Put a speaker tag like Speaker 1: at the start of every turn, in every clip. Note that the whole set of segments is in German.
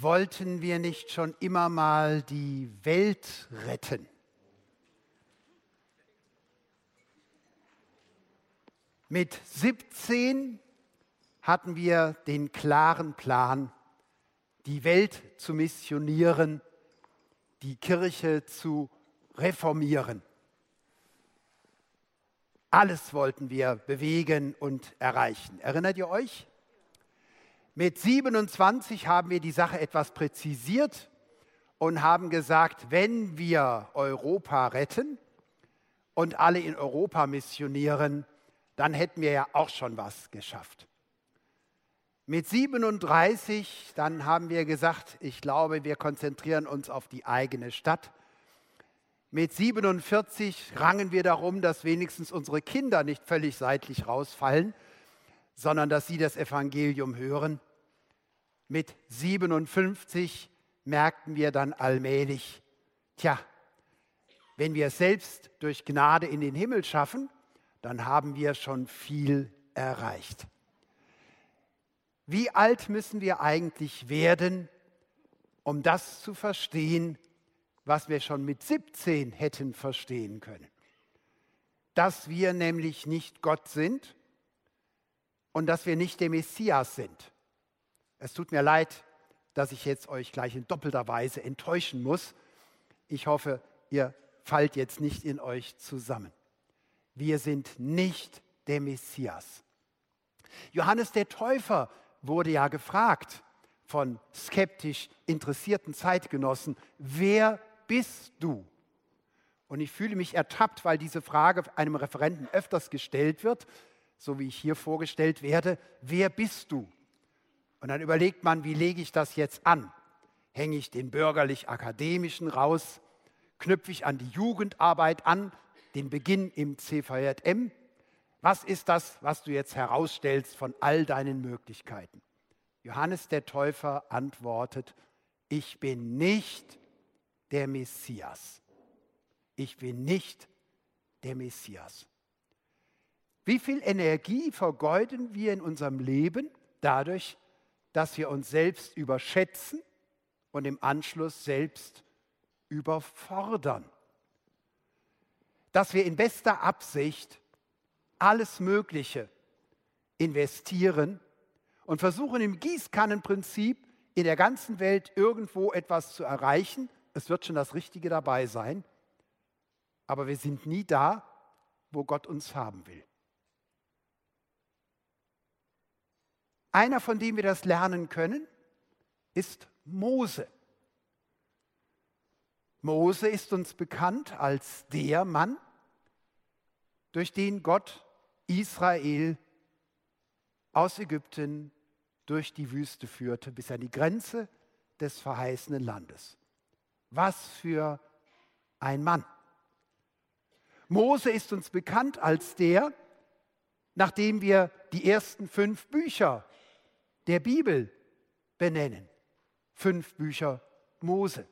Speaker 1: wollten wir nicht schon immer mal die Welt retten? Mit 17 hatten wir den klaren Plan, die Welt zu missionieren, die Kirche zu reformieren. Alles wollten wir bewegen und erreichen. Erinnert ihr euch? Mit 27 haben wir die Sache etwas präzisiert und haben gesagt, wenn wir Europa retten und alle in Europa missionieren, dann hätten wir ja auch schon was geschafft. Mit 37, dann haben wir gesagt, ich glaube, wir konzentrieren uns auf die eigene Stadt. Mit 47 rangen wir darum, dass wenigstens unsere Kinder nicht völlig seitlich rausfallen, sondern dass sie das Evangelium hören mit 57 merkten wir dann allmählich, tja, wenn wir selbst durch Gnade in den Himmel schaffen, dann haben wir schon viel erreicht. Wie alt müssen wir eigentlich werden, um das zu verstehen, was wir schon mit 17 hätten verstehen können? Dass wir nämlich nicht Gott sind und dass wir nicht der Messias sind. Es tut mir leid, dass ich jetzt euch gleich in doppelter Weise enttäuschen muss. Ich hoffe, ihr fallt jetzt nicht in euch zusammen. Wir sind nicht der Messias. Johannes der Täufer wurde ja gefragt von skeptisch interessierten Zeitgenossen, wer bist du? Und ich fühle mich ertappt, weil diese Frage einem Referenten öfters gestellt wird, so wie ich hier vorgestellt werde, wer bist du? Und dann überlegt man, wie lege ich das jetzt an? Hänge ich den bürgerlich-akademischen raus? Knüpfe ich an die Jugendarbeit an, den Beginn im CVJM? Was ist das, was du jetzt herausstellst von all deinen Möglichkeiten? Johannes der Täufer antwortet, ich bin nicht der Messias. Ich bin nicht der Messias. Wie viel Energie vergeuden wir in unserem Leben dadurch, dass wir uns selbst überschätzen und im Anschluss selbst überfordern. Dass wir in bester Absicht alles Mögliche investieren und versuchen im Gießkannenprinzip in der ganzen Welt irgendwo etwas zu erreichen. Es wird schon das Richtige dabei sein, aber wir sind nie da, wo Gott uns haben will. Einer, von dem wir das lernen können, ist Mose. Mose ist uns bekannt als der Mann, durch den Gott Israel aus Ägypten durch die Wüste führte bis an die Grenze des verheißenen Landes. Was für ein Mann. Mose ist uns bekannt als der, nachdem wir die ersten fünf Bücher der Bibel benennen. Fünf Bücher Mose.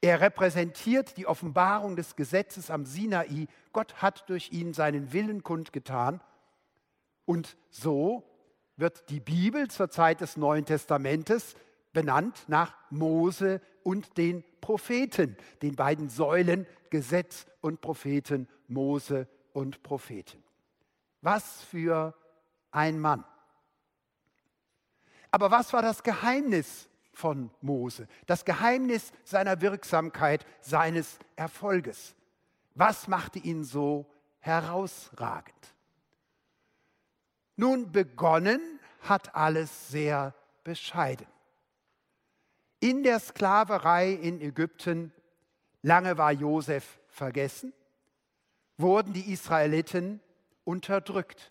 Speaker 1: Er repräsentiert die Offenbarung des Gesetzes am Sinai. Gott hat durch ihn seinen Willen kundgetan. Und so wird die Bibel zur Zeit des Neuen Testamentes benannt nach Mose und den Propheten, den beiden Säulen Gesetz und Propheten, Mose und Propheten. Was für ein Mann. Aber was war das Geheimnis von Mose? Das Geheimnis seiner Wirksamkeit, seines Erfolges. Was machte ihn so herausragend? Nun, begonnen hat alles sehr bescheiden. In der Sklaverei in Ägypten, lange war Josef vergessen, wurden die Israeliten unterdrückt.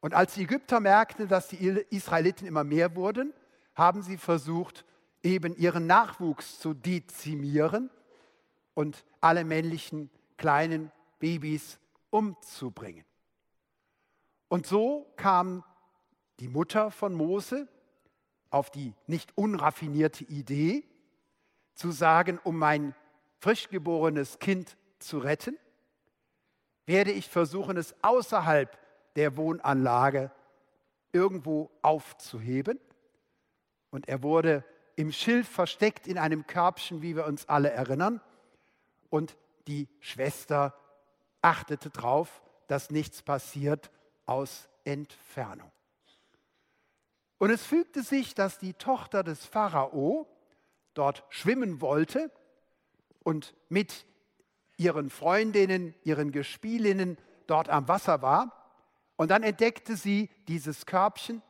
Speaker 1: Und als die Ägypter merkten, dass die Israeliten immer mehr wurden, haben sie versucht, eben ihren Nachwuchs zu dezimieren und alle männlichen kleinen Babys umzubringen. Und so kam die Mutter von Mose auf die nicht unraffinierte Idee, zu sagen, um mein frisch geborenes Kind zu retten, werde ich versuchen, es außerhalb der Wohnanlage irgendwo aufzuheben Und er wurde im Schilf versteckt in einem Körbchen, wie wir uns alle erinnern. Und die Schwester achtete darauf, dass nichts passiert aus Entfernung. Und es fügte sich, dass die Tochter des Pharao dort schwimmen wollte und mit ihren Freundinnen, ihren Gespielinnen dort am Wasser war. Und dann entdeckte sie dieses Körbchen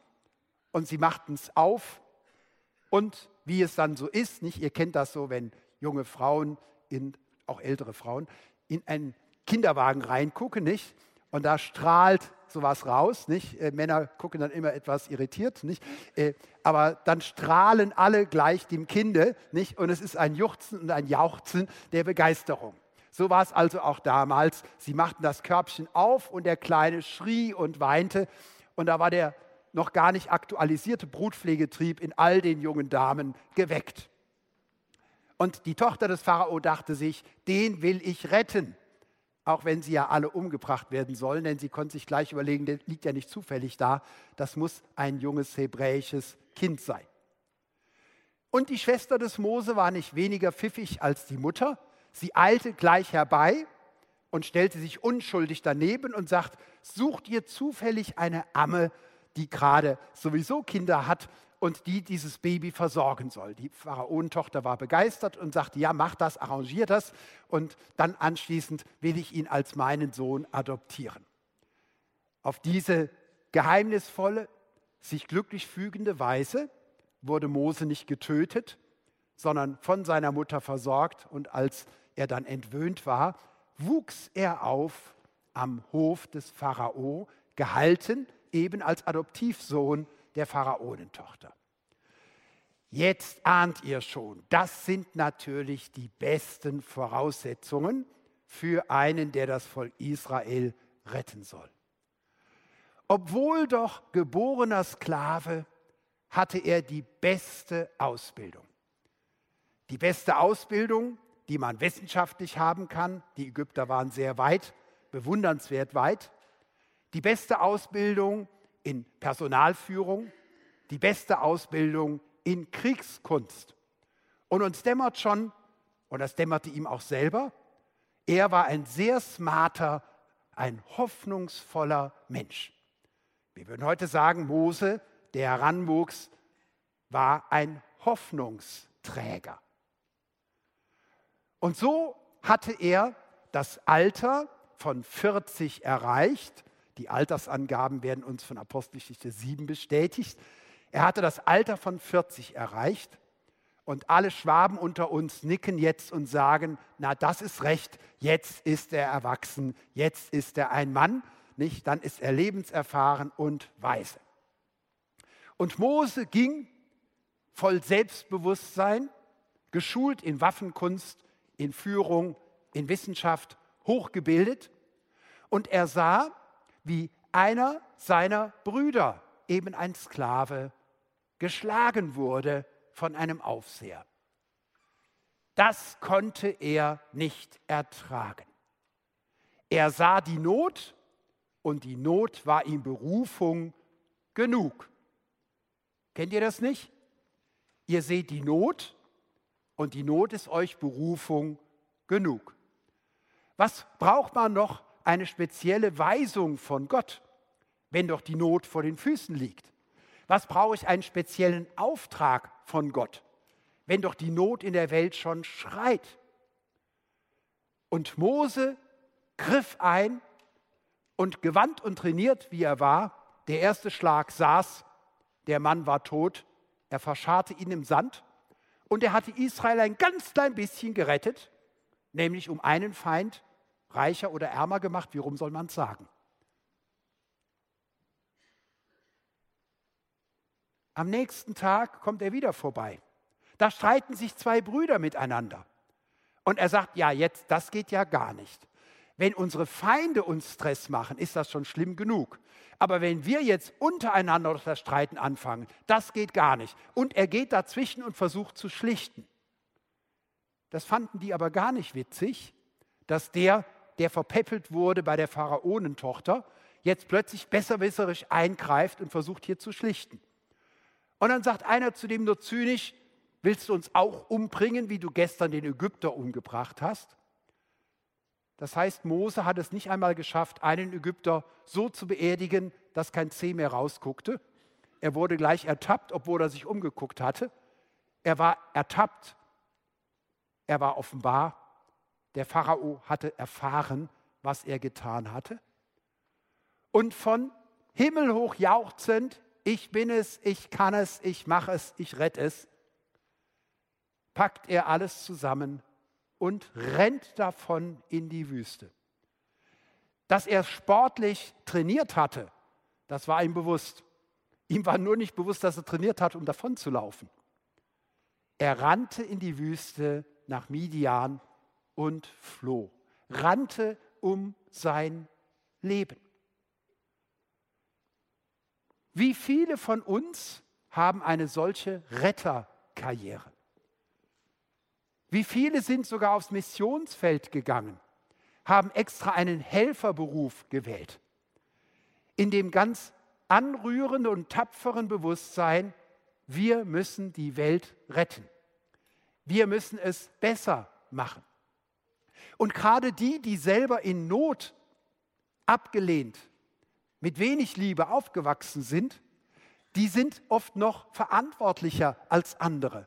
Speaker 1: und sie machten es auf. Und wie es dann so ist, nicht, ihr kennt das so, wenn junge Frauen, in, auch ältere Frauen, in einen Kinderwagen reingucken, nicht? Und da strahlt sowas raus, nicht? Äh, Männer gucken dann immer etwas irritiert, nicht? Äh, aber dann strahlen alle gleich dem Kinde, nicht? Und es ist ein Juchzen und ein Jauchzen der Begeisterung. So war es also auch damals. Sie machten das Körbchen auf und der Kleine schrie und weinte. Und da war der noch gar nicht aktualisierte Brutpflegetrieb in all den jungen Damen geweckt. Und die Tochter des Pharao dachte sich, den will ich retten. Auch wenn sie ja alle umgebracht werden sollen, denn sie konnte sich gleich überlegen, der liegt ja nicht zufällig da, das muss ein junges hebräisches Kind sein. Und die Schwester des Mose war nicht weniger pfiffig als die Mutter. Sie eilte gleich herbei und stellte sich unschuldig daneben und sagt, sucht ihr zufällig eine Amme, die gerade sowieso Kinder hat und die dieses Baby versorgen soll. Die Pharaonentochter war begeistert und sagte, ja, mach das, arrangier das und dann anschließend will ich ihn als meinen Sohn adoptieren. Auf diese geheimnisvolle, sich glücklich fügende Weise wurde Mose nicht getötet, sondern von seiner Mutter versorgt und als er dann entwöhnt war, wuchs er auf am Hof des Pharao, gehalten eben als Adoptivsohn der Pharaonentochter. Jetzt ahnt ihr schon, das sind natürlich die besten Voraussetzungen für einen, der das Volk Israel retten soll. Obwohl doch geborener Sklave, hatte er die beste Ausbildung. Die beste Ausbildung, die man wissenschaftlich haben kann. Die Ägypter waren sehr weit, bewundernswert weit. Die beste Ausbildung in Personalführung, die beste Ausbildung in Kriegskunst. Und uns dämmert schon, und das dämmerte ihm auch selber, er war ein sehr smarter, ein hoffnungsvoller Mensch. Wir würden heute sagen, Mose, der heranwuchs, war ein Hoffnungsträger. Und so hatte er das Alter von 40 erreicht. Die Altersangaben werden uns von Apostelgeschichte 7 bestätigt. Er hatte das Alter von 40 erreicht und alle Schwaben unter uns nicken jetzt und sagen, na das ist recht, jetzt ist er erwachsen, jetzt ist er ein Mann, nicht? Dann ist er lebenserfahren und weise. Und Mose ging voll Selbstbewusstsein, geschult in Waffenkunst, in Führung, in Wissenschaft, hochgebildet. Und er sah, wie einer seiner Brüder, eben ein Sklave, geschlagen wurde von einem Aufseher. Das konnte er nicht ertragen. Er sah die Not und die Not war ihm Berufung genug. Kennt ihr das nicht? Ihr seht die Not und die Not ist euch Berufung genug. Was braucht man noch eine spezielle Weisung von Gott, wenn doch die Not vor den Füßen liegt? Was brauche ich einen speziellen Auftrag von Gott, wenn doch die Not in der Welt schon schreit? Und Mose griff ein und gewandt und trainiert, wie er war, der erste Schlag saß, der Mann war tot, er verscharrte ihn im Sand und er hatte Israel ein ganz klein bisschen gerettet, nämlich um einen Feind reicher oder ärmer gemacht. Wie rum soll man es sagen? Am nächsten Tag kommt er wieder vorbei. Da streiten sich zwei Brüder miteinander. Und er sagt, ja, jetzt, das geht ja gar nicht. Wenn unsere Feinde uns Stress machen, ist das schon schlimm genug. Aber wenn wir jetzt untereinander das Streiten anfangen, das geht gar nicht. Und er geht dazwischen und versucht zu schlichten. Das fanden die aber gar nicht witzig, dass der, der verpäppelt wurde bei der Pharaonentochter, jetzt plötzlich besserwisserisch eingreift und versucht hier zu schlichten. Und dann sagt einer zu dem nur zynisch, willst du uns auch umbringen, wie du gestern den Ägypter umgebracht hast? Das heißt, Mose hat es nicht einmal geschafft, einen Ägypter so zu beerdigen, dass kein Zeh mehr rausguckte. Er wurde gleich ertappt, obwohl er sich umgeguckt hatte. Er war ertappt. Er war offenbar. Der Pharao hatte erfahren, was er getan hatte. Und von himmelhoch jauchzend, ich bin es, ich kann es, ich mache es, ich rette es, packt er alles zusammen und rennt davon in die Wüste. Dass er sportlich trainiert hatte, das war ihm bewusst. Ihm war nur nicht bewusst, dass er trainiert hat, um davon zu laufen. Er rannte in die Wüste nach Midian und floh, rannte um sein Leben. Wie viele von uns haben eine solche Retterkarriere? Wie viele sind sogar aufs Missionsfeld gegangen, haben extra einen Helferberuf gewählt, in dem ganz anrührenden und tapferen Bewusstsein, wir müssen die Welt retten. Wir müssen es besser machen. Und gerade die, die selber in Not abgelehnt, mit wenig Liebe aufgewachsen sind, die sind oft noch verantwortlicher als andere.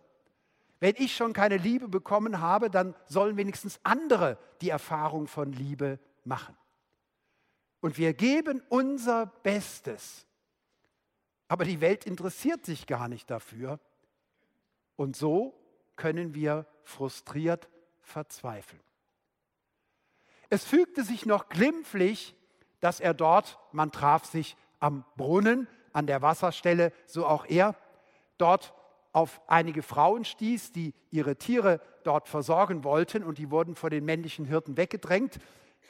Speaker 1: Wenn ich schon keine Liebe bekommen habe, dann sollen wenigstens andere die Erfahrung von Liebe machen. Und wir geben unser Bestes. Aber die Welt interessiert sich gar nicht dafür. Und so können wir frustriert verzweifeln. Es fügte sich noch glimpflich dass er dort, man traf sich am Brunnen, an der Wasserstelle, so auch er, dort auf einige Frauen stieß, die ihre Tiere dort versorgen wollten und die wurden vor den männlichen Hirten weggedrängt.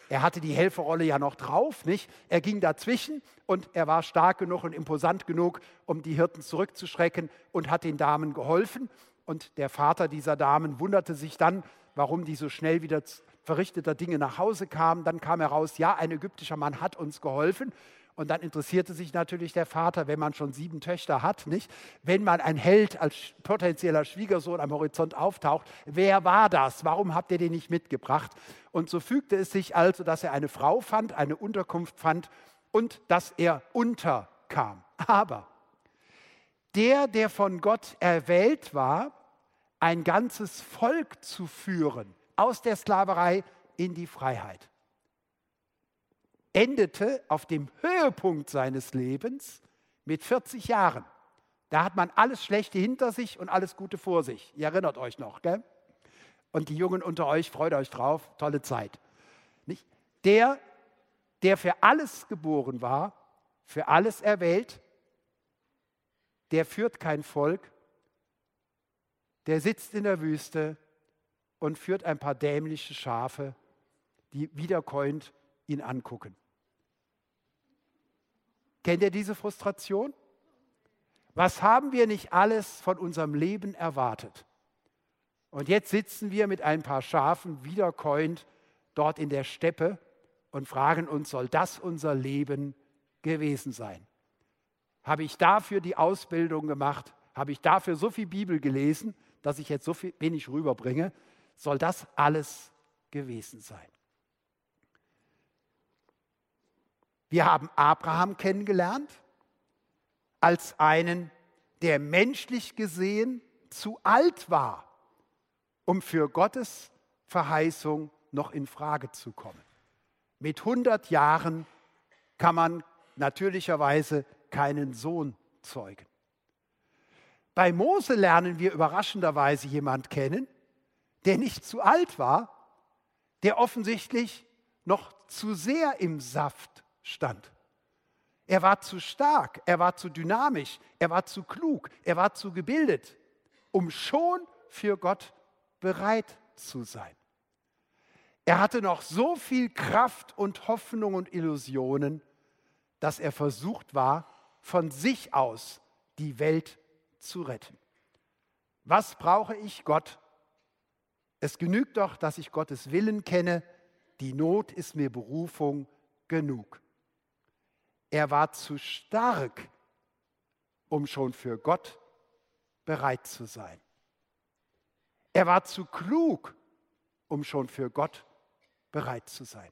Speaker 1: Er hatte die Helferrolle ja noch drauf, nicht? Er ging dazwischen und er war stark genug und imposant genug, um die Hirten zurückzuschrecken und hat den Damen geholfen. Und der Vater dieser Damen wunderte sich dann, warum die so schnell wieder verrichteter Dinge nach Hause kam. Dann kam heraus, ja, ein ägyptischer Mann hat uns geholfen. Und dann interessierte sich natürlich der Vater, wenn man schon sieben Töchter hat, nicht? Wenn man ein Held als potenzieller Schwiegersohn am Horizont auftaucht, wer war das? Warum habt ihr den nicht mitgebracht? Und so fügte es sich also, dass er eine Frau fand, eine Unterkunft fand und dass er unterkam. Aber der, der von Gott erwählt war, ein ganzes Volk zu führen, aus der Sklaverei in die Freiheit. Endete auf dem Höhepunkt seines Lebens mit 40 Jahren. Da hat man alles Schlechte hinter sich und alles Gute vor sich. Ihr erinnert euch noch, gell? Und die Jungen unter euch, freut euch drauf, tolle Zeit. Nicht? Der, der für alles geboren war, für alles erwählt, der führt kein Volk, der sitzt in der Wüste und führt ein paar dämliche Schafe, die wiederkäuend ihn angucken. Kennt ihr diese Frustration? Was haben wir nicht alles von unserem Leben erwartet? Und jetzt sitzen wir mit ein paar Schafen wiederkäuend dort in der Steppe und fragen uns, soll das unser Leben gewesen sein? Habe ich dafür die Ausbildung gemacht? Habe ich dafür so viel Bibel gelesen, dass ich jetzt so viel, wenig rüberbringe? soll das alles gewesen sein. Wir haben Abraham kennengelernt als einen, der menschlich gesehen zu alt war, um für Gottes Verheißung noch in Frage zu kommen. Mit 100 Jahren kann man natürlicherweise keinen Sohn zeugen. Bei Mose lernen wir überraschenderweise jemand kennen, der nicht zu alt war, der offensichtlich noch zu sehr im Saft stand. Er war zu stark, er war zu dynamisch, er war zu klug, er war zu gebildet, um schon für Gott bereit zu sein. Er hatte noch so viel Kraft und Hoffnung und Illusionen, dass er versucht war, von sich aus die Welt zu retten. Was brauche ich Gott, es genügt doch, dass ich Gottes Willen kenne. Die Not ist mir Berufung genug. Er war zu stark, um schon für Gott bereit zu sein. Er war zu klug, um schon für Gott bereit zu sein.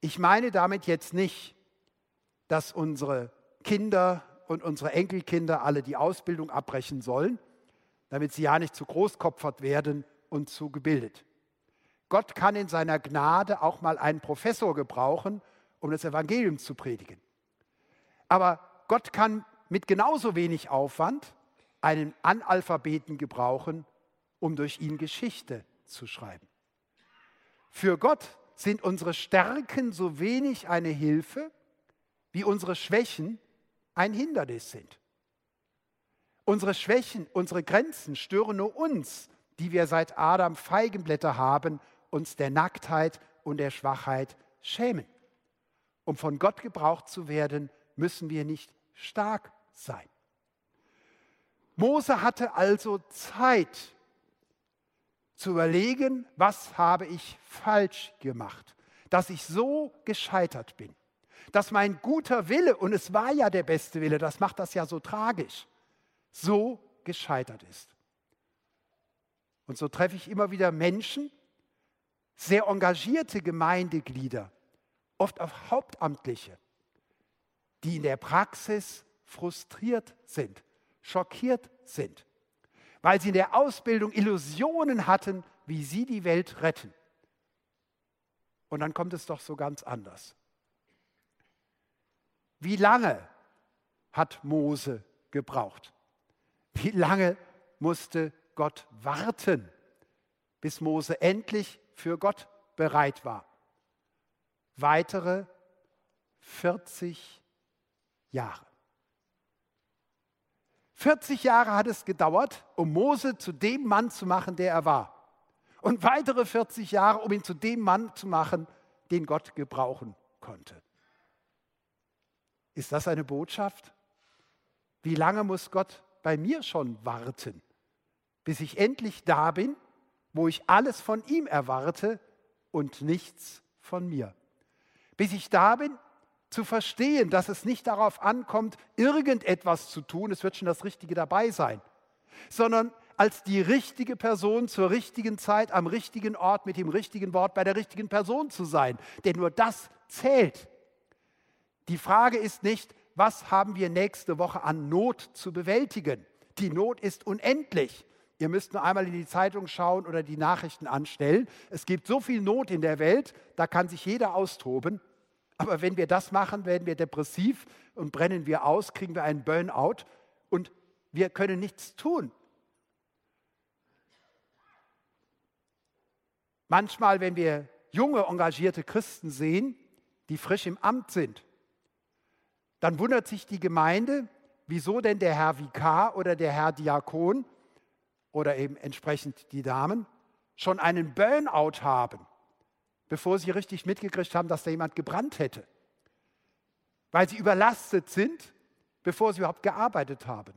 Speaker 1: Ich meine damit jetzt nicht, dass unsere Kinder und unsere Enkelkinder alle die Ausbildung abbrechen sollen, damit sie ja nicht zu großkopfert werden und zu gebildet. Gott kann in seiner Gnade auch mal einen Professor gebrauchen, um das Evangelium zu predigen. Aber Gott kann mit genauso wenig Aufwand einen Analphabeten gebrauchen, um durch ihn Geschichte zu schreiben. Für Gott sind unsere Stärken so wenig eine Hilfe, wie unsere Schwächen ein Hindernis sind. Unsere Schwächen, unsere Grenzen stören nur uns, die wir seit Adam Feigenblätter haben, uns der Nacktheit und der Schwachheit schämen. Um von Gott gebraucht zu werden, müssen wir nicht stark sein. Mose hatte also Zeit zu überlegen, was habe ich falsch gemacht, dass ich so gescheitert bin, dass mein guter Wille, und es war ja der beste Wille, das macht das ja so tragisch, so gescheitert ist. Und so treffe ich immer wieder Menschen, sehr engagierte Gemeindeglieder, oft auch Hauptamtliche, die in der Praxis frustriert sind, schockiert sind, weil sie in der Ausbildung Illusionen hatten, wie sie die Welt retten. Und dann kommt es doch so ganz anders. Wie lange hat Mose gebraucht? Wie lange musste Gott warten, bis Mose endlich für Gott bereit war? Weitere 40 Jahre. 40 Jahre hat es gedauert, um Mose zu dem Mann zu machen, der er war. Und weitere 40 Jahre, um ihn zu dem Mann zu machen, den Gott gebrauchen konnte. Ist das eine Botschaft? Wie lange muss Gott bei mir schon warten, bis ich endlich da bin, wo ich alles von ihm erwarte und nichts von mir? Bis ich da bin, zu verstehen, dass es nicht darauf ankommt, irgendetwas zu tun, es wird schon das Richtige dabei sein, sondern als die richtige Person zur richtigen Zeit am richtigen Ort mit dem richtigen Wort bei der richtigen Person zu sein. Denn nur das zählt. Die Frage ist nicht, was haben wir nächste Woche an Not zu bewältigen? Die Not ist unendlich. Ihr müsst nur einmal in die Zeitung schauen oder die Nachrichten anstellen. Es gibt so viel Not in der Welt, da kann sich jeder austoben. Aber wenn wir das machen, werden wir depressiv und brennen wir aus, kriegen wir einen Burnout und wir können nichts tun. Manchmal, wenn wir junge, engagierte Christen sehen, die frisch im Amt sind, dann wundert sich die Gemeinde, wieso denn der Herr Vikar oder der Herr Diakon oder eben entsprechend die Damen schon einen Burnout haben bevor sie richtig mitgekriegt haben, dass da jemand gebrannt hätte. Weil sie überlastet sind, bevor sie überhaupt gearbeitet haben.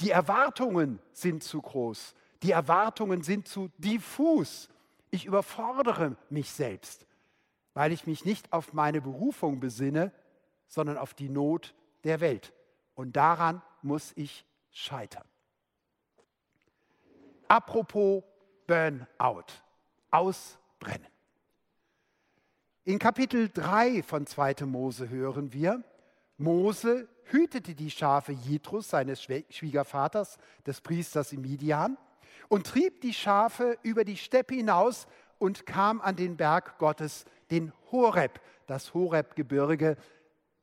Speaker 1: Die Erwartungen sind zu groß. Die Erwartungen sind zu diffus. Ich überfordere mich selbst, weil ich mich nicht auf meine Berufung besinne, sondern auf die Not der Welt. Und daran muss ich scheitern. Apropos Burnout, ausbrennen. In Kapitel 3 von 2. Mose hören wir, Mose hütete die Schafe Jithrus, seines Schwiegervaters, des Priesters in Midian, und trieb die Schafe über die Steppe hinaus und kam an den Berg Gottes, den Horeb, das Horeb-Gebirge.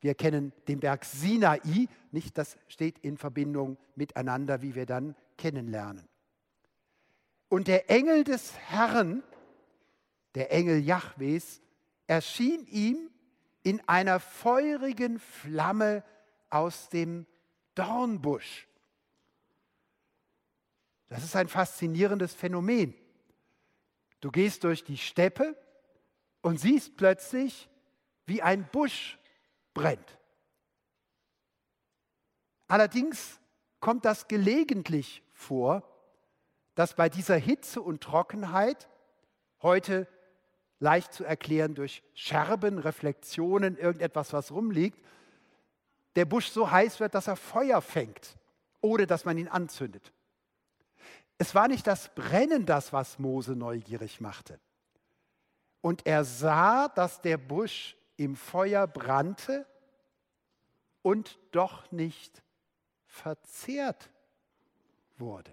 Speaker 1: Wir kennen den Berg Sinai, nicht das steht in Verbindung miteinander, wie wir dann kennenlernen. Und der Engel des Herrn, der Engel Jahwes, erschien ihm in einer feurigen Flamme aus dem Dornbusch. Das ist ein faszinierendes Phänomen. Du gehst durch die Steppe und siehst plötzlich, wie ein Busch brennt. Allerdings kommt das gelegentlich vor, dass bei dieser Hitze und Trockenheit, heute leicht zu erklären durch Scherben, Reflexionen, irgendetwas, was rumliegt, der Busch so heiß wird, dass er Feuer fängt. ohne dass man ihn anzündet. Es war nicht das Brennen das, was Mose neugierig machte. Und er sah, dass der Busch im Feuer brannte und doch nicht verzehrt wurde.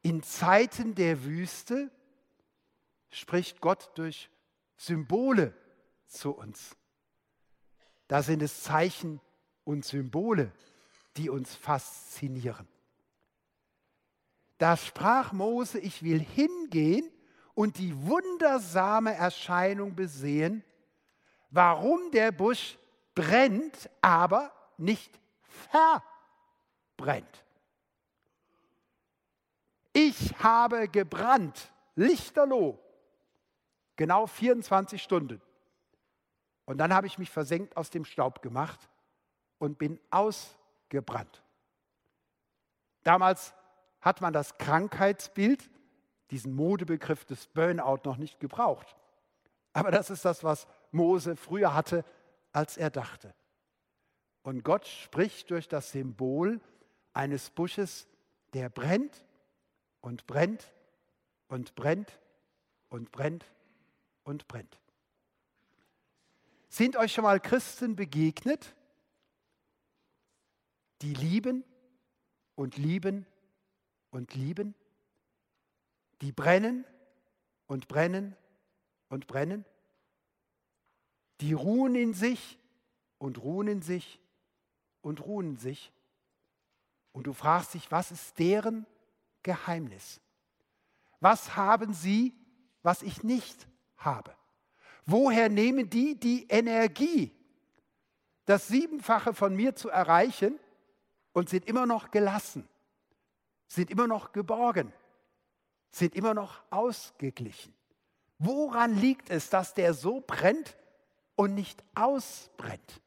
Speaker 1: In Zeiten der Wüste spricht Gott durch Symbole zu uns. Da sind es Zeichen und Symbole, die uns faszinieren. Da sprach Mose, ich will hingehen und die wundersame Erscheinung besehen, warum der Busch brennt, aber nicht verbrennt. Ich habe gebrannt, lichterloh, genau 24 Stunden. Und dann habe ich mich versenkt aus dem Staub gemacht und bin ausgebrannt. Damals hat man das Krankheitsbild, diesen Modebegriff des Burnout noch nicht gebraucht. Aber das ist das, was Mose früher hatte, als er dachte. Und Gott spricht durch das Symbol eines Busches, der brennt und brennt und brennt und brennt und brennt. Sind euch schon mal Christen begegnet, die lieben und lieben und lieben, die brennen und brennen und brennen, die ruhen in sich und ruhen in sich und ruhen in sich. Und du fragst dich, was ist deren Geheimnis? Was haben sie, was ich nicht habe? Woher nehmen die die Energie, das Siebenfache von mir zu erreichen und sind immer noch gelassen? sind immer noch geborgen, sind immer noch ausgeglichen. Woran liegt es, dass der so brennt und nicht ausbrennt?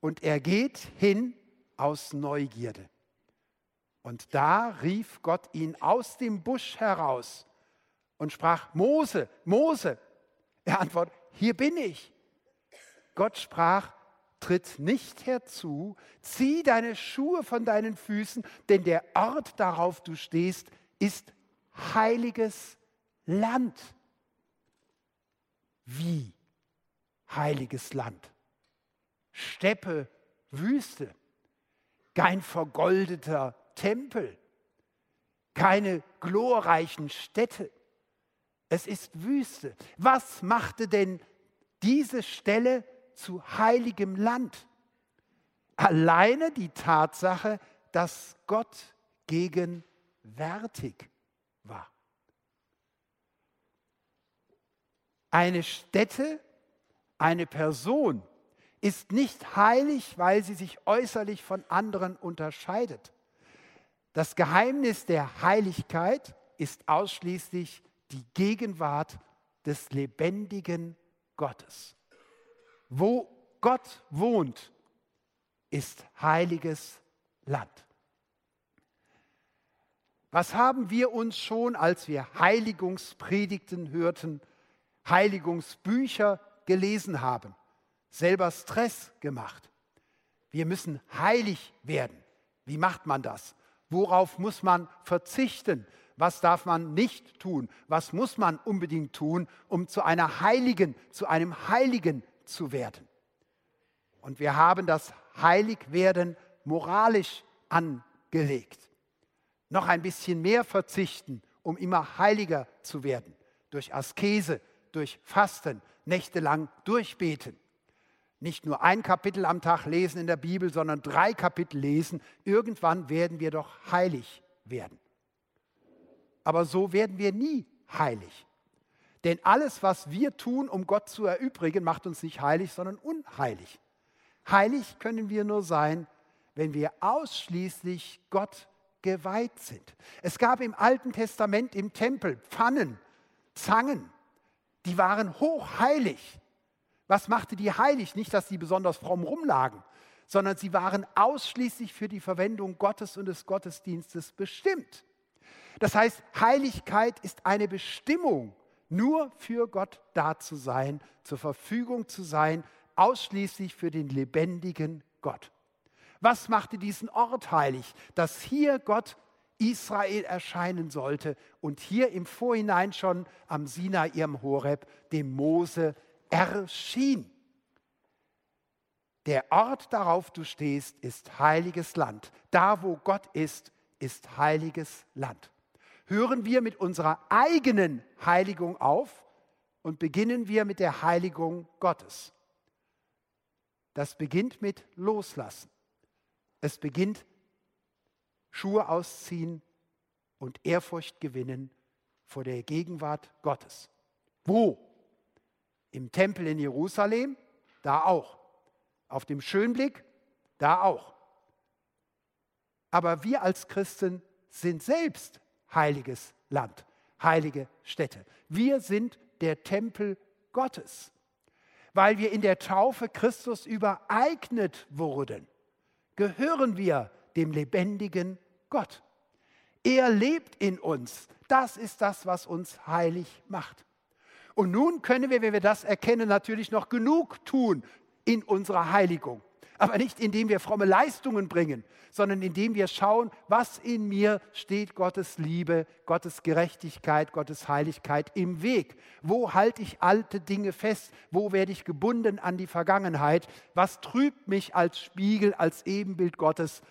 Speaker 1: Und er geht hin aus Neugierde. Und da rief Gott ihn aus dem Busch heraus und sprach, Mose, Mose. Er antwortet, hier bin ich. Gott sprach, tritt nicht herzu, zieh deine Schuhe von deinen Füßen, denn der Ort, darauf du stehst, ist heiliges Land. Wie heiliges Land? Steppe, Wüste, kein vergoldeter Tempel, keine glorreichen Städte. Es ist Wüste. Was machte denn diese Stelle zu heiligem Land. Alleine die Tatsache, dass Gott gegenwärtig war. Eine Stätte, eine Person ist nicht heilig, weil sie sich äußerlich von anderen unterscheidet. Das Geheimnis der Heiligkeit ist ausschließlich die Gegenwart des lebendigen Gottes. Wo Gott wohnt, ist heiliges Land. Was haben wir uns schon, als wir Heiligungspredigten hörten, Heiligungsbücher gelesen haben, selber Stress gemacht? Wir müssen heilig werden. Wie macht man das? Worauf muss man verzichten? Was darf man nicht tun? Was muss man unbedingt tun, um zu einer Heiligen, zu einem Heiligen zu werden. Und wir haben das Heiligwerden moralisch angelegt. Noch ein bisschen mehr verzichten, um immer heiliger zu werden. Durch Askese, durch Fasten, nächtelang durchbeten. Nicht nur ein Kapitel am Tag lesen in der Bibel, sondern drei Kapitel lesen. Irgendwann werden wir doch heilig werden. Aber so werden wir nie heilig. Denn alles, was wir tun, um Gott zu erübrigen, macht uns nicht heilig, sondern unheilig. Heilig können wir nur sein, wenn wir ausschließlich Gott geweiht sind. Es gab im Alten Testament im Tempel Pfannen, Zangen, die waren hochheilig. Was machte die heilig? Nicht, dass sie besonders fromm rumlagen, sondern sie waren ausschließlich für die Verwendung Gottes und des Gottesdienstes bestimmt. Das heißt, Heiligkeit ist eine Bestimmung nur für Gott da zu sein, zur Verfügung zu sein, ausschließlich für den lebendigen Gott. Was machte diesen Ort heilig? Dass hier Gott Israel erscheinen sollte und hier im Vorhinein schon am Sinai, ihrem Horeb, dem Mose erschien. Der Ort, darauf du stehst, ist heiliges Land. Da, wo Gott ist, ist heiliges Land. Hören wir mit unserer eigenen Heiligung auf und beginnen wir mit der Heiligung Gottes. Das beginnt mit Loslassen. Es beginnt Schuhe ausziehen und Ehrfurcht gewinnen vor der Gegenwart Gottes. Wo? Im Tempel in Jerusalem? Da auch. Auf dem Schönblick? Da auch. Aber wir als Christen sind selbst heiliges Land, heilige Städte. Wir sind der Tempel Gottes, weil wir in der Taufe Christus übereignet wurden. Gehören wir dem lebendigen Gott. Er lebt in uns. Das ist das, was uns heilig macht. Und nun können wir, wenn wir das erkennen, natürlich noch genug tun in unserer Heiligung. Aber nicht indem wir fromme Leistungen bringen, sondern indem wir schauen, was in mir steht Gottes Liebe, Gottes Gerechtigkeit, Gottes Heiligkeit im Weg. Wo halte ich alte Dinge fest? Wo werde ich gebunden an die Vergangenheit? Was trübt mich als Spiegel, als Ebenbild Gottes?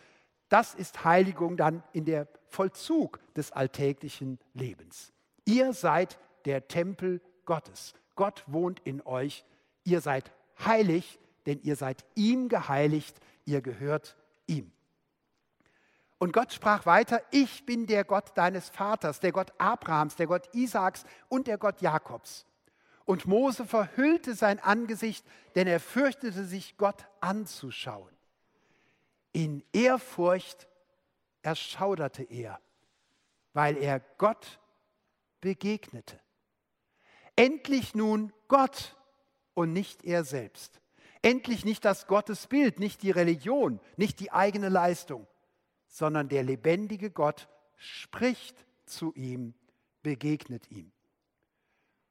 Speaker 1: Das ist Heiligung dann in der Vollzug des alltäglichen Lebens. Ihr seid der Tempel Gottes. Gott wohnt in euch. Ihr seid heilig, denn ihr seid ihm geheiligt. Ihr gehört ihm. Und Gott sprach weiter, ich bin der Gott deines Vaters, der Gott Abrahams, der Gott Isaaks und der Gott Jakobs. Und Mose verhüllte sein Angesicht, denn er fürchtete sich, Gott anzuschauen. In Ehrfurcht erschauderte er, weil er Gott begegnete. Endlich nun Gott und nicht er selbst. Endlich nicht das Gottesbild, nicht die Religion, nicht die eigene Leistung, sondern der lebendige Gott spricht zu ihm, begegnet ihm.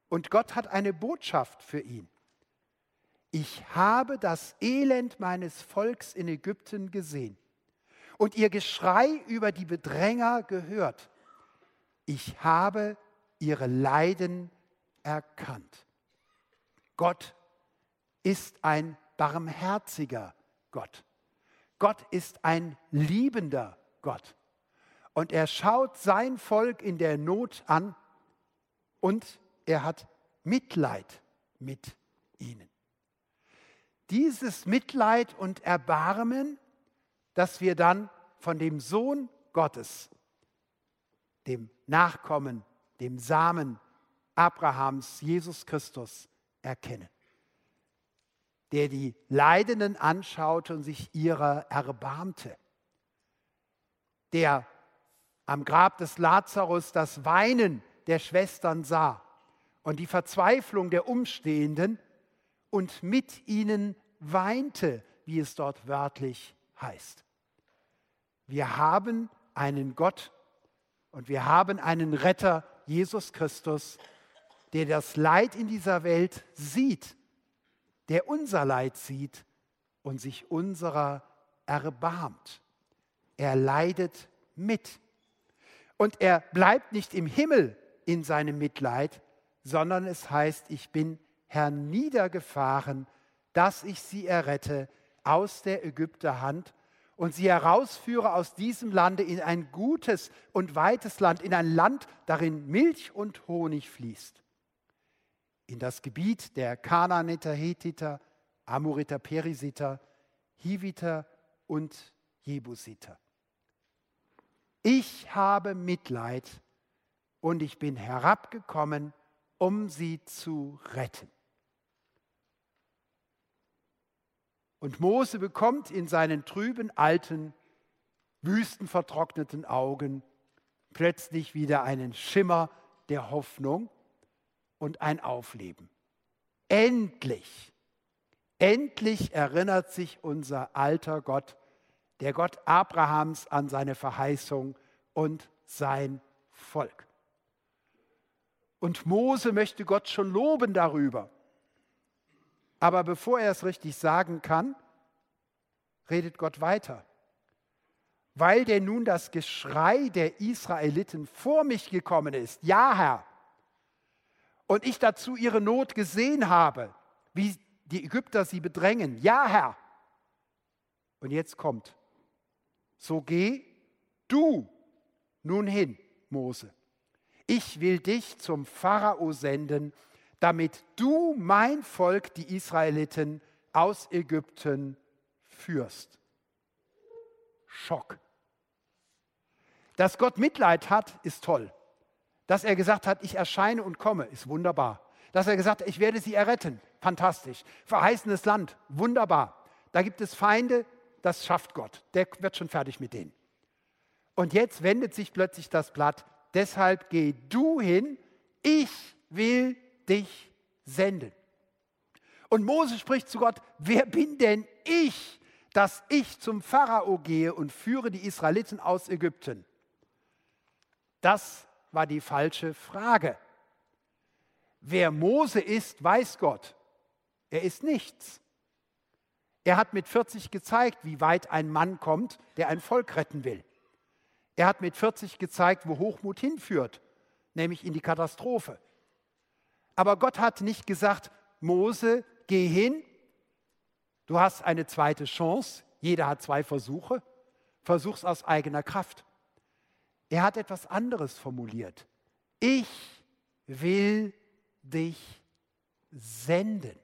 Speaker 1: Und Gott hat eine Botschaft für ihn ich habe das Elend meines Volks in Ägypten gesehen und ihr Geschrei über die Bedränger gehört. Ich habe ihre Leiden erkannt. Gott ist ein barmherziger Gott. Gott ist ein liebender Gott. Und er schaut sein Volk in der Not an und er hat Mitleid mit ihnen dieses Mitleid und Erbarmen, das wir dann von dem Sohn Gottes, dem Nachkommen, dem Samen Abrahams, Jesus Christus, erkennen, der die Leidenden anschaute und sich ihrer erbarmte, der am Grab des Lazarus das Weinen der Schwestern sah und die Verzweiflung der Umstehenden und mit ihnen weinte, wie es dort wörtlich heißt. Wir haben einen Gott und wir haben einen Retter, Jesus Christus, der das Leid in dieser Welt sieht, der unser Leid sieht und sich unserer erbarmt. Er leidet mit. Und er bleibt nicht im Himmel in seinem Mitleid, sondern es heißt, ich bin herniedergefahren dass ich sie errette aus der Ägypter Hand und sie herausführe aus diesem Lande in ein gutes und weites Land, in ein Land, darin Milch und Honig fließt. In das Gebiet der Kanaaniter, Hethiter, Amoriter, Perisiter, Hiviter und Jebusiter. Ich habe Mitleid und ich bin herabgekommen, um sie zu retten. Und Mose bekommt in seinen trüben, alten, wüstenvertrockneten Augen plötzlich wieder einen Schimmer der Hoffnung und ein Aufleben. Endlich, endlich erinnert sich unser alter Gott, der Gott Abrahams, an seine Verheißung und sein Volk. Und Mose möchte Gott schon loben darüber aber bevor er es richtig sagen kann, redet Gott weiter. weil denn nun das Geschrei der Israeliten vor mich gekommen ist. Ja, Herr. Und ich dazu ihre Not gesehen habe, wie die Ägypter sie bedrängen. Ja, Herr. Und jetzt kommt, so geh du nun hin, Mose. Ich will dich zum Pharao senden, damit du mein Volk, die Israeliten, aus Ägypten führst. Schock. Dass Gott Mitleid hat, ist toll. Dass er gesagt hat, ich erscheine und komme, ist wunderbar. Dass er gesagt hat, ich werde sie erretten, fantastisch. Verheißenes Land, wunderbar. Da gibt es Feinde, das schafft Gott. Der wird schon fertig mit denen. Und jetzt wendet sich plötzlich das Blatt. Deshalb geh du hin, ich will dich senden. Und Mose spricht zu Gott, wer bin denn ich, dass ich zum Pharao gehe und führe die Israeliten aus Ägypten? Das war die falsche Frage. Wer Mose ist, weiß Gott. Er ist nichts. Er hat mit 40 gezeigt, wie weit ein Mann kommt, der ein Volk retten will. Er hat mit 40 gezeigt, wo Hochmut hinführt, nämlich in die Katastrophe. Aber Gott hat nicht gesagt, Mose, geh hin, du hast eine zweite Chance, jeder hat zwei Versuche, versuch's aus eigener Kraft. Er hat etwas anderes formuliert. Ich will dich senden.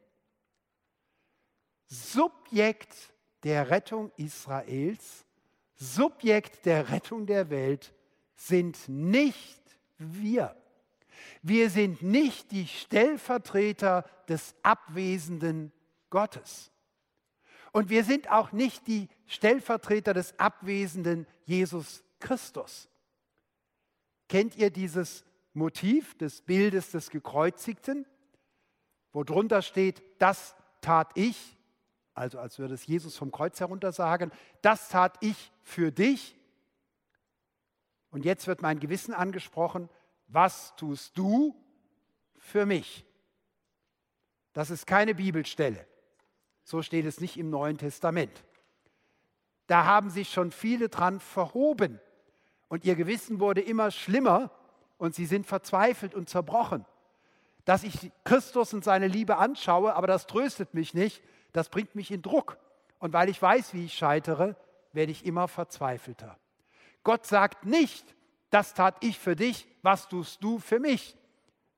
Speaker 1: Subjekt der Rettung Israels, Subjekt der Rettung der Welt sind nicht wir. Wir sind nicht die Stellvertreter des abwesenden Gottes. Und wir sind auch nicht die Stellvertreter des abwesenden Jesus Christus. Kennt ihr dieses Motiv des Bildes des Gekreuzigten, wo drunter steht, das tat ich, also als würde es Jesus vom Kreuz herunter sagen, das tat ich für dich. Und jetzt wird mein Gewissen angesprochen, was tust du für mich? Das ist keine Bibelstelle. So steht es nicht im Neuen Testament. Da haben sich schon viele dran verhoben und ihr Gewissen wurde immer schlimmer und sie sind verzweifelt und zerbrochen. Dass ich Christus und seine Liebe anschaue, aber das tröstet mich nicht, das bringt mich in Druck. Und weil ich weiß, wie ich scheitere, werde ich immer verzweifelter. Gott sagt nicht, das tat ich für dich, was tust du für mich?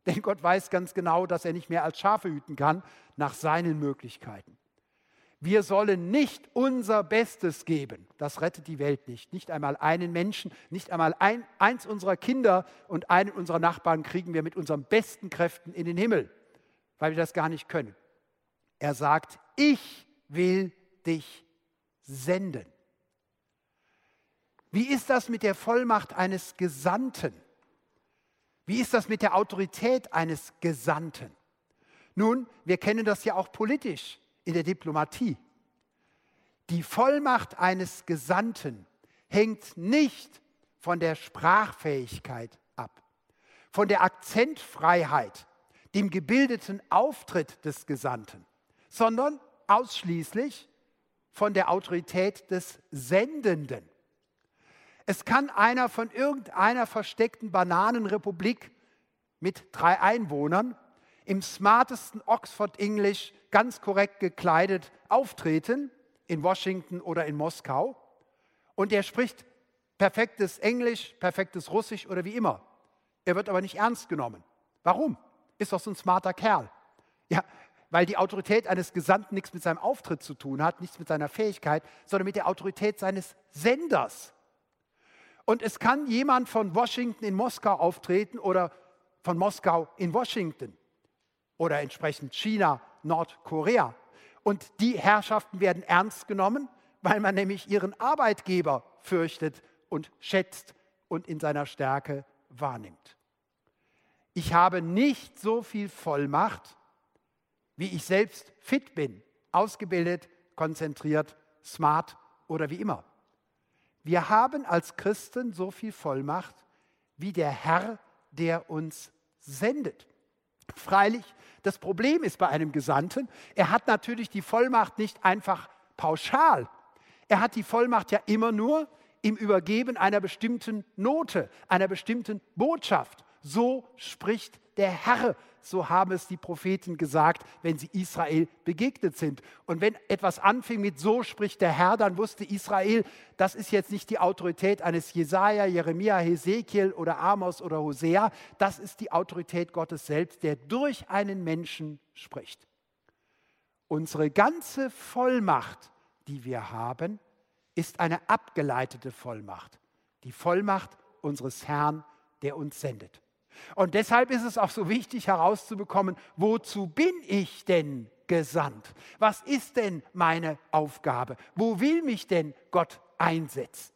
Speaker 1: Denn Gott weiß ganz genau, dass er nicht mehr als Schafe hüten kann, nach seinen Möglichkeiten. Wir sollen nicht unser Bestes geben. Das rettet die Welt nicht. Nicht einmal einen Menschen, nicht einmal ein, eins unserer Kinder und einen unserer Nachbarn kriegen wir mit unseren besten Kräften in den Himmel, weil wir das gar nicht können. Er sagt, ich will dich senden. Wie ist das mit der Vollmacht eines Gesandten? Wie ist das mit der Autorität eines Gesandten? Nun, wir kennen das ja auch politisch in der Diplomatie. Die Vollmacht eines Gesandten hängt nicht von der Sprachfähigkeit ab, von der Akzentfreiheit, dem gebildeten Auftritt des Gesandten, sondern ausschließlich von der Autorität des Sendenden. Es kann einer von irgendeiner versteckten Bananenrepublik mit drei Einwohnern im smartesten Oxford English ganz korrekt gekleidet auftreten in Washington oder in Moskau und er spricht perfektes Englisch, perfektes Russisch oder wie immer. Er wird aber nicht ernst genommen. Warum? Ist doch so ein smarter Kerl. Ja, weil die Autorität eines Gesandten nichts mit seinem Auftritt zu tun hat, nichts mit seiner Fähigkeit, sondern mit der Autorität seines Senders. Und es kann jemand von Washington in Moskau auftreten oder von Moskau in Washington oder entsprechend China, Nordkorea. Und die Herrschaften werden ernst genommen, weil man nämlich ihren Arbeitgeber fürchtet und schätzt und in seiner Stärke wahrnimmt. Ich habe nicht so viel Vollmacht, wie ich selbst fit bin, ausgebildet, konzentriert, smart oder wie immer. Wir haben als Christen so viel Vollmacht wie der Herr, der uns sendet. Freilich, das Problem ist bei einem Gesandten, er hat natürlich die Vollmacht nicht einfach pauschal. Er hat die Vollmacht ja immer nur im Übergeben einer bestimmten Note, einer bestimmten Botschaft. So spricht der Herr. So haben es die Propheten gesagt, wenn sie Israel begegnet sind. Und wenn etwas anfing mit so spricht der Herr, dann wusste Israel, das ist jetzt nicht die Autorität eines Jesaja, Jeremia, Hesekiel oder Amos oder Hosea, das ist die Autorität Gottes selbst, der durch einen Menschen spricht. Unsere ganze Vollmacht, die wir haben, ist eine abgeleitete Vollmacht. Die Vollmacht unseres Herrn, der uns sendet. Und deshalb ist es auch so wichtig herauszubekommen, wozu bin ich denn gesandt? Was ist denn meine Aufgabe? Wo will mich denn Gott einsetzen?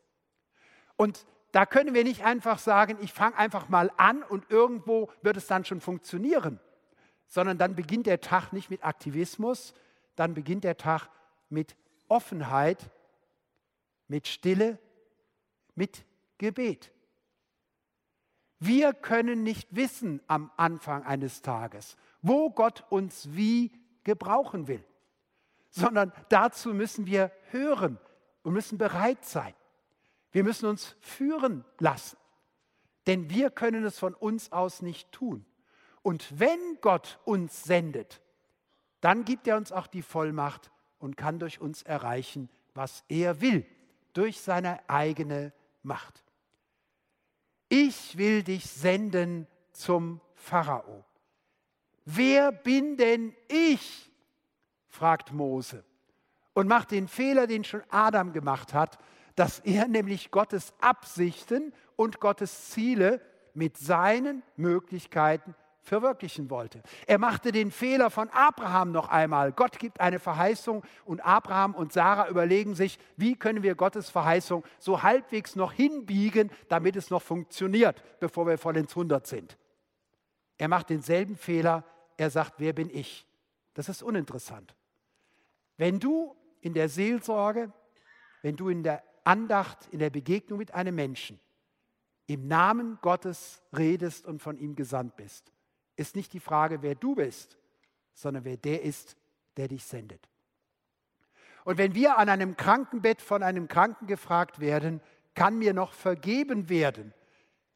Speaker 1: Und da können wir nicht einfach sagen, ich fange einfach mal an und irgendwo wird es dann schon funktionieren, sondern dann beginnt der Tag nicht mit Aktivismus, dann beginnt der Tag mit Offenheit, mit Stille, mit Gebet. Wir können nicht wissen am Anfang eines Tages, wo Gott uns wie gebrauchen will, sondern dazu müssen wir hören und müssen bereit sein. Wir müssen uns führen lassen, denn wir können es von uns aus nicht tun. Und wenn Gott uns sendet, dann gibt er uns auch die Vollmacht und kann durch uns erreichen, was er will, durch seine eigene Macht ich will dich senden zum Pharao. Wer bin denn ich? fragt Mose und macht den Fehler, den schon Adam gemacht hat, dass er nämlich Gottes Absichten und Gottes Ziele mit seinen Möglichkeiten verwirklichen wollte. Er machte den Fehler von Abraham noch einmal. Gott gibt eine Verheißung und Abraham und Sarah überlegen sich, wie können wir Gottes Verheißung so halbwegs noch hinbiegen, damit es noch funktioniert, bevor wir voll ins 100 sind. Er macht denselben Fehler. Er sagt, wer bin ich? Das ist uninteressant. Wenn du in der Seelsorge, wenn du in der Andacht, in der Begegnung mit einem Menschen im Namen Gottes redest und von ihm gesandt bist, ist nicht die Frage, wer du bist, sondern wer der ist, der dich sendet. Und wenn wir an einem Krankenbett von einem Kranken gefragt werden, kann mir noch vergeben werden?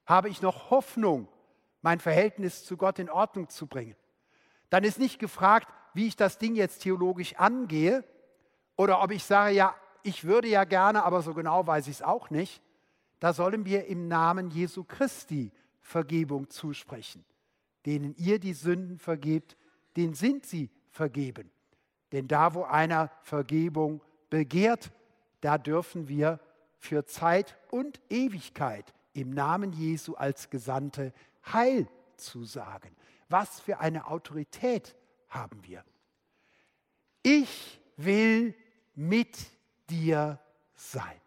Speaker 1: Habe ich noch Hoffnung, mein Verhältnis zu Gott in Ordnung zu bringen? Dann ist nicht gefragt, wie ich das Ding jetzt theologisch angehe oder ob ich sage, ja, ich würde ja gerne, aber so genau weiß ich es auch nicht. Da sollen wir im Namen Jesu Christi Vergebung zusprechen denen ihr die Sünden vergebt, denen sind sie vergeben. Denn da, wo einer Vergebung begehrt, da dürfen wir für Zeit und Ewigkeit im Namen Jesu als Gesandte Heil zusagen. Was für eine Autorität haben wir? Ich will mit dir sein.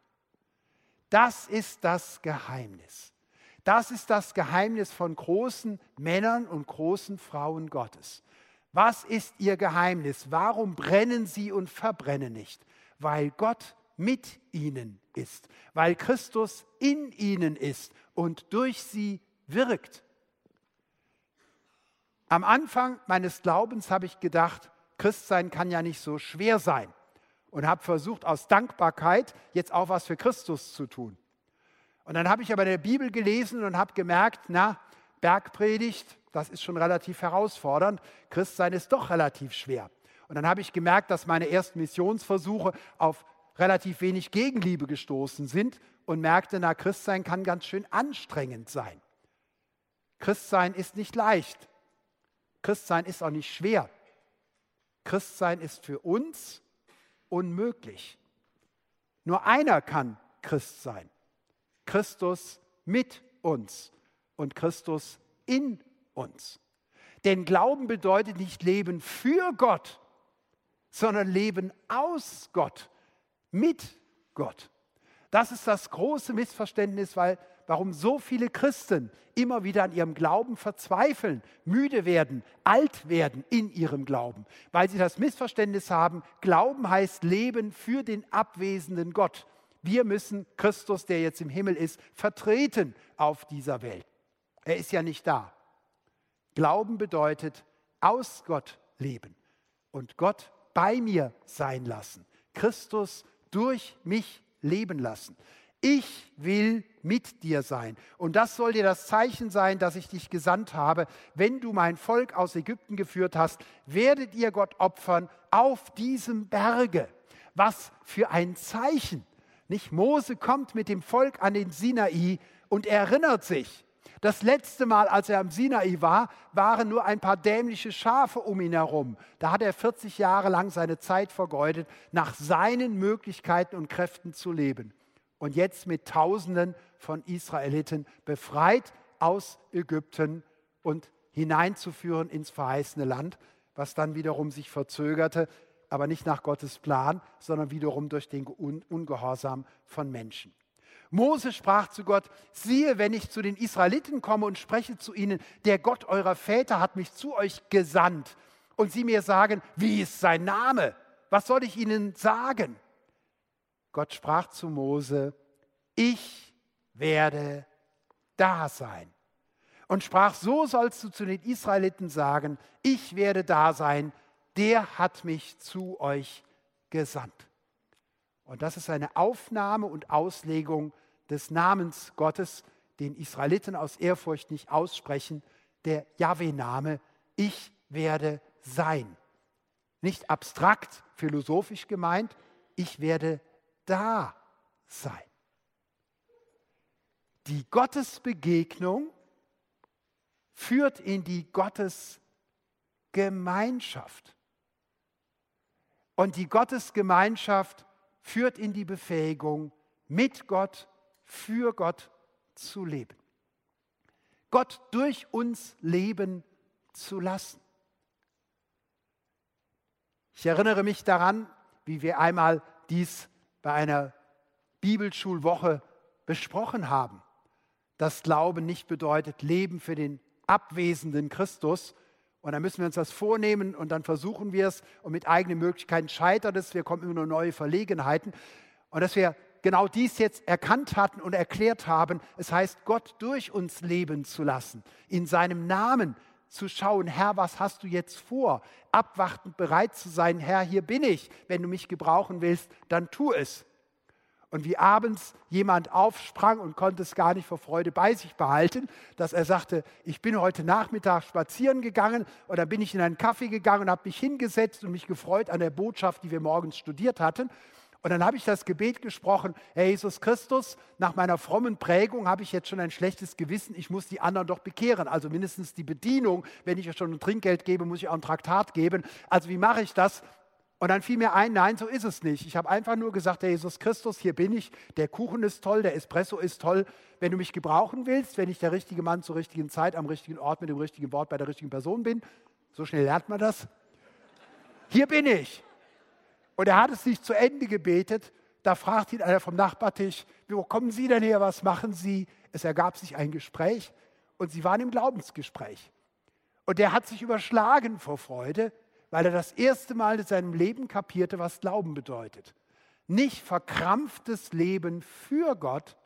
Speaker 1: Das ist das Geheimnis. Das ist das Geheimnis von großen Männern und großen Frauen Gottes. Was ist ihr Geheimnis? Warum brennen sie und verbrennen nicht? Weil Gott mit ihnen ist, weil Christus in ihnen ist und durch sie wirkt. Am Anfang meines Glaubens habe ich gedacht, Christsein kann ja nicht so schwer sein und habe versucht, aus Dankbarkeit jetzt auch was für Christus zu tun. Und dann habe ich aber in der Bibel gelesen und habe gemerkt, na, Bergpredigt, das ist schon relativ herausfordernd. Christsein ist doch relativ schwer. Und dann habe ich gemerkt, dass meine ersten Missionsversuche auf relativ wenig Gegenliebe gestoßen sind und merkte, na, Christsein kann ganz schön anstrengend sein. Christsein ist nicht leicht. Christsein ist auch nicht schwer. Christsein ist für uns unmöglich. Nur einer kann Christ sein. Christus mit uns und Christus in uns. Denn Glauben bedeutet nicht Leben für Gott, sondern Leben aus Gott, mit Gott. Das ist das große Missverständnis, weil, warum so viele Christen immer wieder an ihrem Glauben verzweifeln, müde werden, alt werden in ihrem Glauben, weil sie das Missverständnis haben, Glauben heißt Leben für den abwesenden Gott. Wir müssen Christus, der jetzt im Himmel ist, vertreten auf dieser Welt. Er ist ja nicht da. Glauben bedeutet aus Gott leben und Gott bei mir sein lassen. Christus durch mich leben lassen. Ich will mit dir sein. Und das soll dir das Zeichen sein, dass ich dich gesandt habe. Wenn du mein Volk aus Ägypten geführt hast, werdet ihr Gott opfern auf diesem Berge. Was für ein Zeichen. Nicht Mose kommt mit dem Volk an den Sinai und erinnert sich, das letzte Mal, als er am Sinai war, waren nur ein paar dämliche Schafe um ihn herum. Da hat er 40 Jahre lang seine Zeit vergeudet, nach seinen Möglichkeiten und Kräften zu leben. Und jetzt mit Tausenden von Israeliten befreit aus Ägypten und hineinzuführen ins verheißene Land, was dann wiederum sich verzögerte, aber nicht nach Gottes Plan, sondern wiederum durch den Ungehorsam von Menschen. Mose sprach zu Gott, siehe, wenn ich zu den Israeliten komme und spreche zu ihnen, der Gott eurer Väter hat mich zu euch gesandt, und sie mir sagen, wie ist sein Name? Was soll ich ihnen sagen? Gott sprach zu Mose, ich werde da sein. Und sprach, so sollst du zu den Israeliten sagen, ich werde da sein, der hat mich zu euch gesandt. Und das ist eine Aufnahme und Auslegung des Namens Gottes, den Israeliten aus Ehrfurcht nicht aussprechen, der Jahwe-Name, ich werde sein. Nicht abstrakt, philosophisch gemeint, ich werde da sein. Die Gottesbegegnung führt in die Gottesgemeinschaft. Und die Gottesgemeinschaft führt in die Befähigung, mit Gott für Gott zu leben. Gott durch uns leben zu lassen. Ich erinnere mich daran, wie wir einmal dies bei einer Bibelschulwoche besprochen haben, dass Glauben nicht bedeutet Leben für den abwesenden Christus. Und dann müssen wir uns das vornehmen und dann versuchen wir es und mit eigenen Möglichkeiten scheitert es. Wir kommen immer nur neue Verlegenheiten. Und dass wir genau dies jetzt erkannt hatten und erklärt haben. Es heißt, Gott durch uns leben zu lassen, in seinem Namen zu schauen, Herr, was hast du jetzt vor? Abwartend bereit zu sein, Herr, hier bin ich. Wenn du mich gebrauchen willst, dann tu es. Und wie abends jemand aufsprang und konnte es gar nicht vor Freude bei sich behalten, dass er sagte, ich bin heute Nachmittag spazieren gegangen und dann bin ich in einen Kaffee gegangen und habe mich hingesetzt und mich gefreut an der Botschaft, die wir morgens studiert hatten. Und dann habe ich das Gebet gesprochen, Herr Jesus Christus, nach meiner frommen Prägung habe ich jetzt schon ein schlechtes Gewissen, ich muss die anderen doch bekehren. Also mindestens die Bedienung, wenn ich schon ein Trinkgeld gebe, muss ich auch ein Traktat geben. Also wie mache ich das? Und dann fiel mir ein, nein, so ist es nicht. Ich habe einfach nur gesagt, Herr Jesus Christus, hier bin ich, der Kuchen ist toll, der Espresso ist toll. Wenn du mich gebrauchen willst, wenn ich der richtige Mann zur richtigen Zeit, am richtigen Ort, mit dem richtigen Wort bei der richtigen Person bin, so schnell lernt man das. Hier bin ich. Und er hat es nicht zu Ende gebetet. Da fragt ihn einer vom Nachbartisch, wo kommen Sie denn her, was machen Sie? Es ergab sich ein Gespräch und sie waren im Glaubensgespräch. Und er hat sich überschlagen vor Freude, weil er das erste Mal in seinem Leben kapierte, was Glauben bedeutet. Nicht verkrampftes Leben für Gott,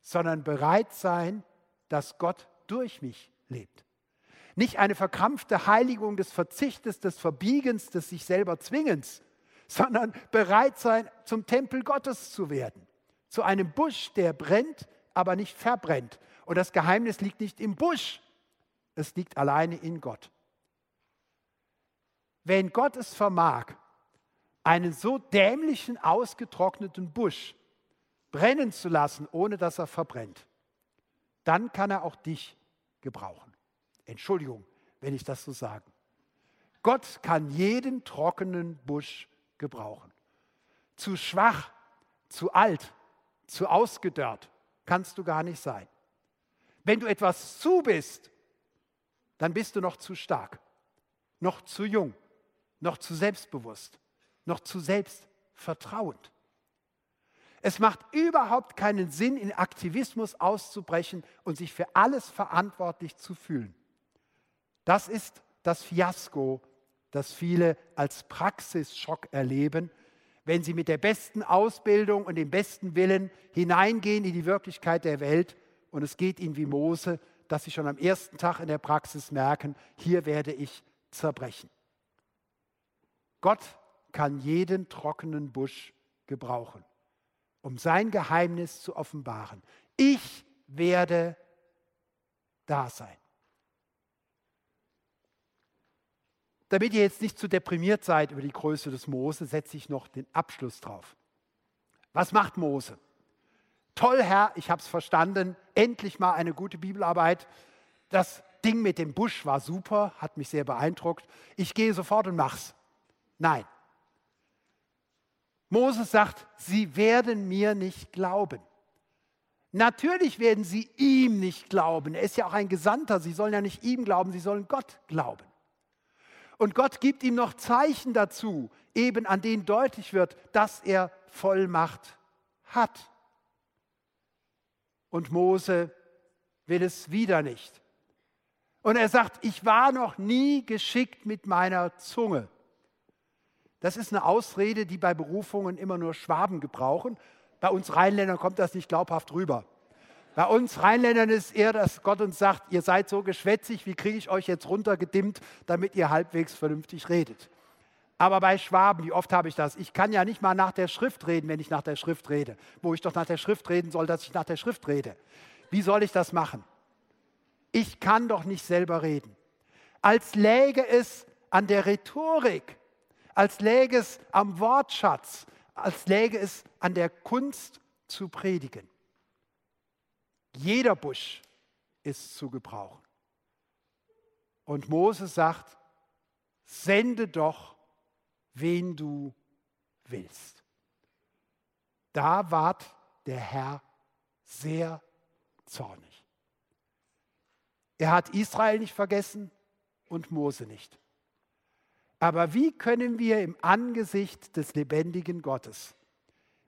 Speaker 1: sondern bereit sein, dass Gott durch mich lebt. Nicht eine verkrampfte Heiligung des Verzichtes, des Verbiegens, des sich selber Zwingens, sondern bereit sein, zum Tempel Gottes zu werden. Zu einem Busch, der brennt, aber nicht verbrennt. Und das Geheimnis liegt nicht im Busch, es liegt alleine in Gott. Wenn Gott es vermag, einen so dämlichen, ausgetrockneten Busch brennen zu lassen, ohne dass er verbrennt, dann kann er auch dich gebrauchen. Entschuldigung, wenn ich das so sage. Gott kann jeden trockenen Busch gebrauchen. Zu schwach, zu alt, zu ausgedörrt kannst du gar nicht sein. Wenn du etwas zu bist, dann bist du noch zu stark, noch zu jung, noch zu selbstbewusst, noch zu selbstvertrauend. Es macht überhaupt keinen Sinn, in Aktivismus auszubrechen und sich für alles verantwortlich zu fühlen. Das ist das Fiasko das viele als Praxisschock erleben, wenn sie mit der besten Ausbildung und dem besten Willen hineingehen in die Wirklichkeit der Welt und es geht ihnen wie Mose, dass sie schon am ersten Tag in der Praxis merken, hier werde ich zerbrechen. Gott kann jeden trockenen Busch gebrauchen. um sein Geheimnis zu offenbaren. Ich werde da sein. Damit ihr jetzt nicht zu deprimiert seid über die Größe des Mose, setze ich noch den Abschluss drauf. Was macht Mose? Toll, Herr, ich habe es verstanden. Endlich mal eine gute Bibelarbeit. Das Ding mit dem Busch war super, hat mich sehr beeindruckt. Ich gehe sofort und mach's. Nein. Moses sagt, sie werden mir nicht glauben. Natürlich werden sie ihm nicht glauben. Er ist ja auch ein Gesandter. Sie sollen ja nicht ihm glauben, sie sollen Gott glauben. Und Gott gibt ihm noch Zeichen dazu, eben an denen deutlich wird, dass er Vollmacht hat. Und Mose will es wieder nicht. Und er sagt, ich war noch nie geschickt mit meiner Zunge. Das ist eine Ausrede, die bei Berufungen immer nur Schwaben gebrauchen. Bei uns Rheinländern kommt das nicht glaubhaft rüber. Bei uns Rheinländern ist eher, dass Gott uns sagt, ihr seid so geschwätzig, wie kriege ich euch jetzt runtergedimmt, damit ihr halbwegs vernünftig redet. Aber bei Schwaben, wie oft habe ich das? Ich kann ja nicht mal nach der Schrift reden, wenn ich nach der Schrift rede. Wo ich doch nach der Schrift reden soll, dass ich nach der Schrift rede. Wie soll ich das machen? Ich kann doch nicht selber reden. Als läge es an der Rhetorik, als läge es am Wortschatz, als läge es an der Kunst zu predigen. Jeder Busch ist zu gebrauchen. Und Moses sagt, sende doch, wen du willst. Da ward der Herr sehr zornig. Er hat Israel nicht vergessen und Mose nicht. Aber wie können wir im Angesicht des lebendigen Gottes,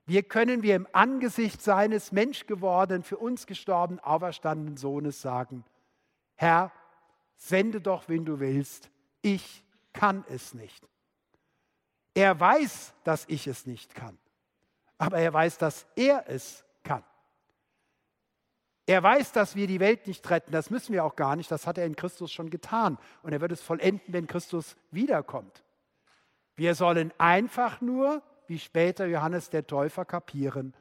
Speaker 1: wie können wir im Angesicht seines menschgewordenen, für uns gestorbenen, auferstandenen Sohnes sagen, Herr, sende doch, wen du willst, ich kann es nicht. Er weiß, dass ich es nicht kann, aber er weiß, dass er es. Er weiß, dass wir die Welt nicht retten. Das müssen wir auch gar nicht. Das hat er in Christus schon getan. Und er wird es vollenden, wenn Christus wiederkommt. Wir sollen einfach nur, wie später Johannes der Täufer, kapieren,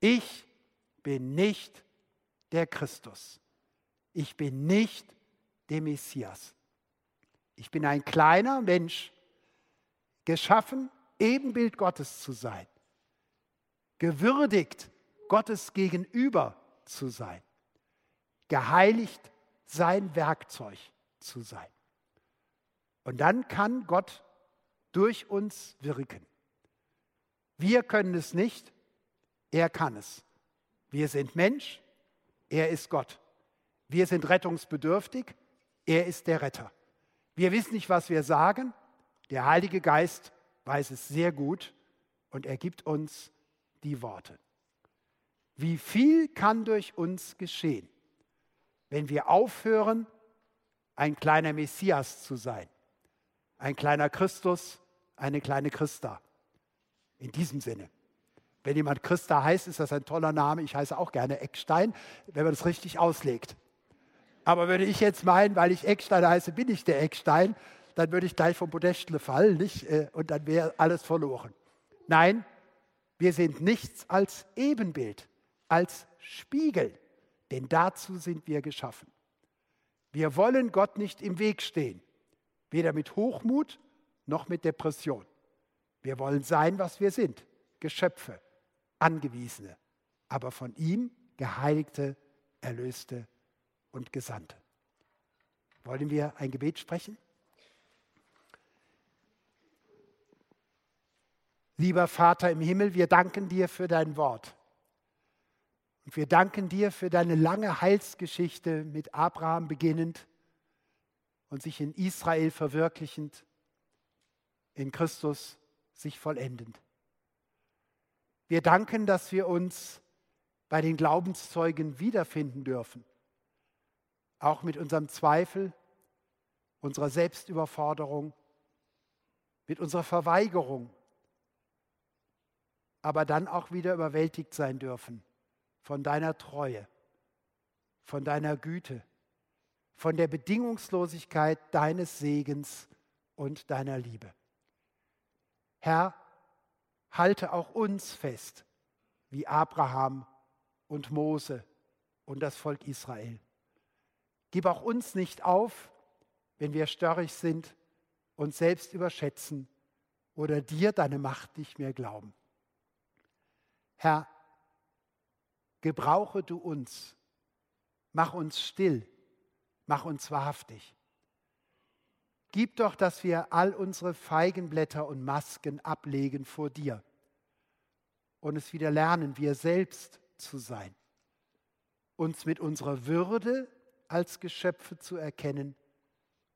Speaker 1: ich bin nicht der Christus. Ich bin nicht der Messias. Ich bin ein kleiner Mensch, geschaffen, Ebenbild Gottes zu sein, gewürdigt, Gottes gegenüber zu sein, geheiligt sein Werkzeug zu sein. Und dann kann Gott durch uns wirken. Wir können es nicht, er kann es. Wir sind Mensch, er ist Gott. Wir sind rettungsbedürftig, er ist der Retter. Wir wissen nicht, was wir sagen, der Heilige Geist weiß es sehr gut und er gibt uns die Worte. Wie viel kann durch uns geschehen, wenn wir aufhören, ein kleiner Messias zu sein, ein kleiner Christus, eine kleine Christa. In diesem Sinne. Wenn jemand Christa heißt, ist das ein toller Name. Ich heiße auch gerne Eckstein, wenn man das richtig auslegt. Aber würde ich jetzt meinen, weil ich Eckstein heiße, bin ich der Eckstein, dann würde ich gleich vom Podestle fallen nicht? Äh, und dann wäre alles verloren. Nein, wir sind nichts als Ebenbild als Spiegel, denn dazu sind wir geschaffen. Wir wollen Gott nicht im Weg stehen, weder mit Hochmut noch mit Depression. Wir wollen sein, was wir sind, Geschöpfe, Angewiesene, aber von ihm geheiligte, erlöste und Gesandte. Wollen wir ein Gebet sprechen? Lieber Vater im Himmel, wir danken dir für dein Wort. Und wir danken dir für deine lange Heilsgeschichte mit Abraham beginnend und sich in Israel verwirklichend, in Christus sich vollendend. Wir danken, dass wir uns bei den Glaubenszeugen wiederfinden dürfen, auch mit unserem Zweifel, unserer Selbstüberforderung, mit unserer Verweigerung, aber dann auch wieder überwältigt sein dürfen von deiner Treue, von deiner Güte, von der Bedingungslosigkeit deines Segens und deiner Liebe. Herr, halte auch uns fest wie Abraham und Mose und das Volk Israel. Gib auch uns nicht auf, wenn wir störrig sind, uns selbst überschätzen oder dir deine Macht nicht mehr glauben. Herr, gebrauche du uns, mach uns still, mach uns wahrhaftig. Gib doch, dass wir all unsere Feigenblätter und Masken ablegen vor dir und es wieder lernen, wir selbst zu sein, uns mit unserer Würde als Geschöpfe zu erkennen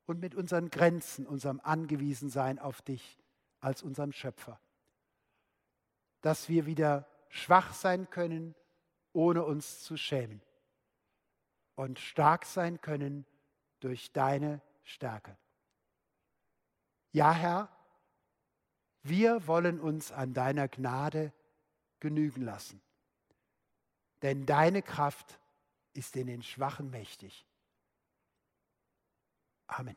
Speaker 1: und mit unseren Grenzen, unserem Angewiesensein auf dich als unserem Schöpfer. Dass wir wieder schwach sein können, ohne uns zu schämen und stark sein können durch deine Stärke. Ja, Herr, wir wollen uns an deiner Gnade genügen lassen, denn deine Kraft ist in den Schwachen mächtig. Amen.